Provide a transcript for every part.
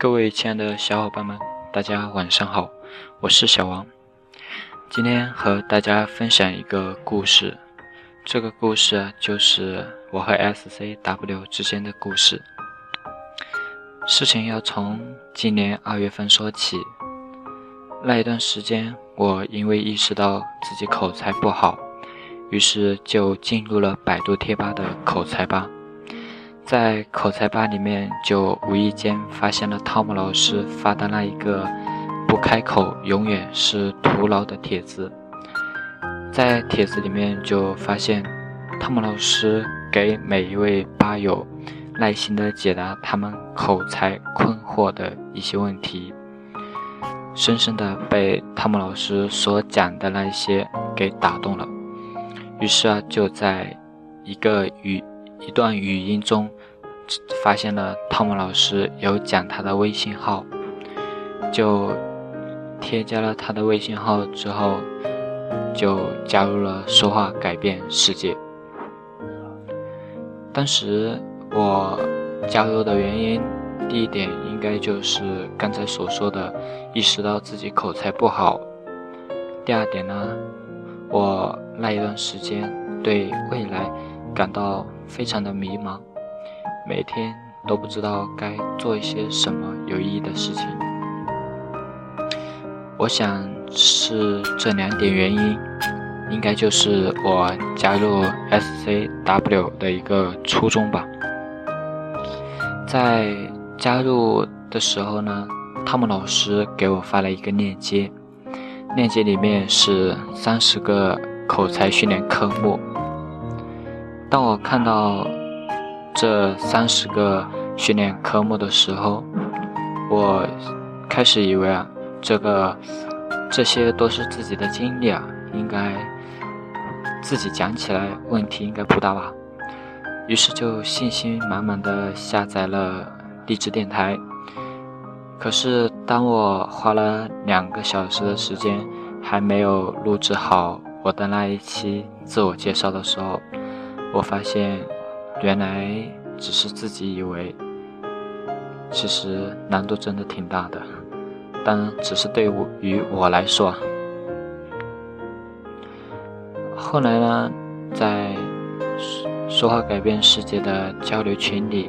各位亲爱的小伙伴们，大家晚上好，我是小王。今天和大家分享一个故事，这个故事就是我和 SCW 之间的故事。事情要从今年二月份说起。那一段时间，我因为意识到自己口才不好，于是就进入了百度贴吧的口才吧。在口才吧里面，就无意间发现了汤姆老师发的那一个“不开口永远是徒劳”的帖子。在帖子里面就发现，汤姆老师给每一位吧友耐心的解答他们口才困惑的一些问题，深深的被汤姆老师所讲的那一些给打动了。于是啊，就在一个语一段语音中。发现了汤姆老师有讲他的微信号，就添加了他的微信号之后，就加入了说话改变世界。当时我加入的原因，第一点应该就是刚才所说的，意识到自己口才不好。第二点呢，我那一段时间对未来感到非常的迷茫。每天都不知道该做一些什么有意义的事情。我想是这两点原因，应该就是我加入 SCW 的一个初衷吧。在加入的时候呢，汤姆老师给我发了一个链接，链接里面是三十个口才训练科目。当我看到。这三十个训练科目的时候，我开始以为啊，这个这些都是自己的经历啊，应该自己讲起来问题应该不大吧。于是就信心满满的下载了励志电台。可是当我花了两个小时的时间，还没有录制好我的那一期自我介绍的时候，我发现。原来只是自己以为，其实难度真的挺大的，但只是对于我来说。后来呢，在说话改变世界的交流群里，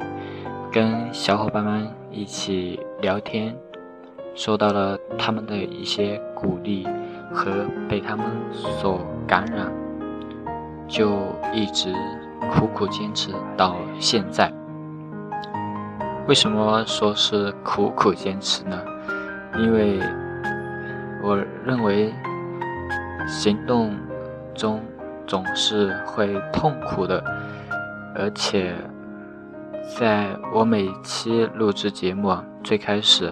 跟小伙伴们一起聊天，受到了他们的一些鼓励和被他们所感染，就一直。苦苦坚持到现在，为什么说是苦苦坚持呢？因为我认为行动中总是会痛苦的，而且在我每期录制节目最开始，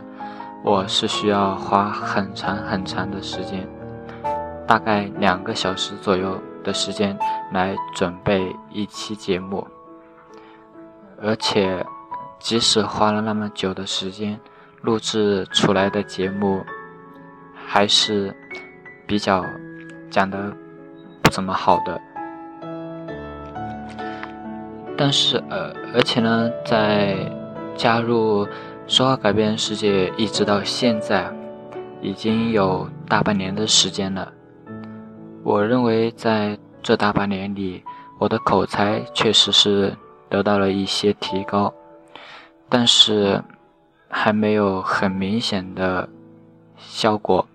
我是需要花很长很长的时间，大概两个小时左右。的时间来准备一期节目，而且即使花了那么久的时间，录制出来的节目还是比较讲的不怎么好的。但是呃，而且呢，在加入说话改变世界一直到现在，已经有大半年的时间了。我认为在这大半年里，我的口才确实是得到了一些提高，但是还没有很明显的效果。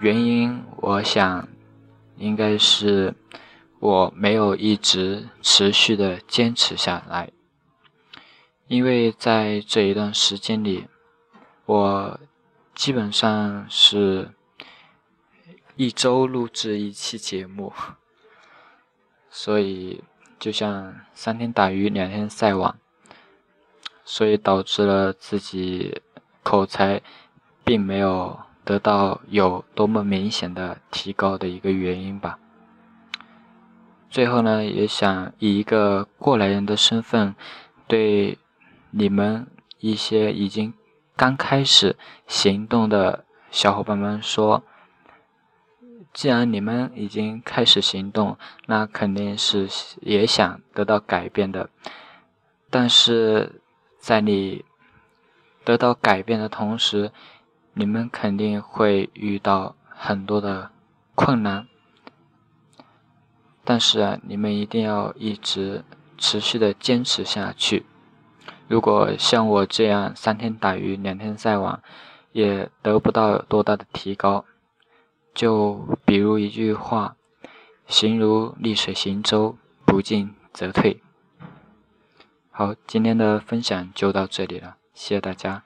原因，我想应该是我没有一直持续的坚持下来，因为在这一段时间里，我基本上是。一周录制一期节目，所以就像三天打鱼两天晒网，所以导致了自己口才并没有得到有多么明显的提高的一个原因吧。最后呢，也想以一个过来人的身份，对你们一些已经刚开始行动的小伙伴们说。既然你们已经开始行动，那肯定是也想得到改变的。但是，在你得到改变的同时，你们肯定会遇到很多的困难。但是啊，你们一定要一直持续的坚持下去。如果像我这样三天打鱼两天晒网，也得不到多大的提高。就比如一句话：“行如逆水行舟，不进则退。”好，今天的分享就到这里了，谢谢大家。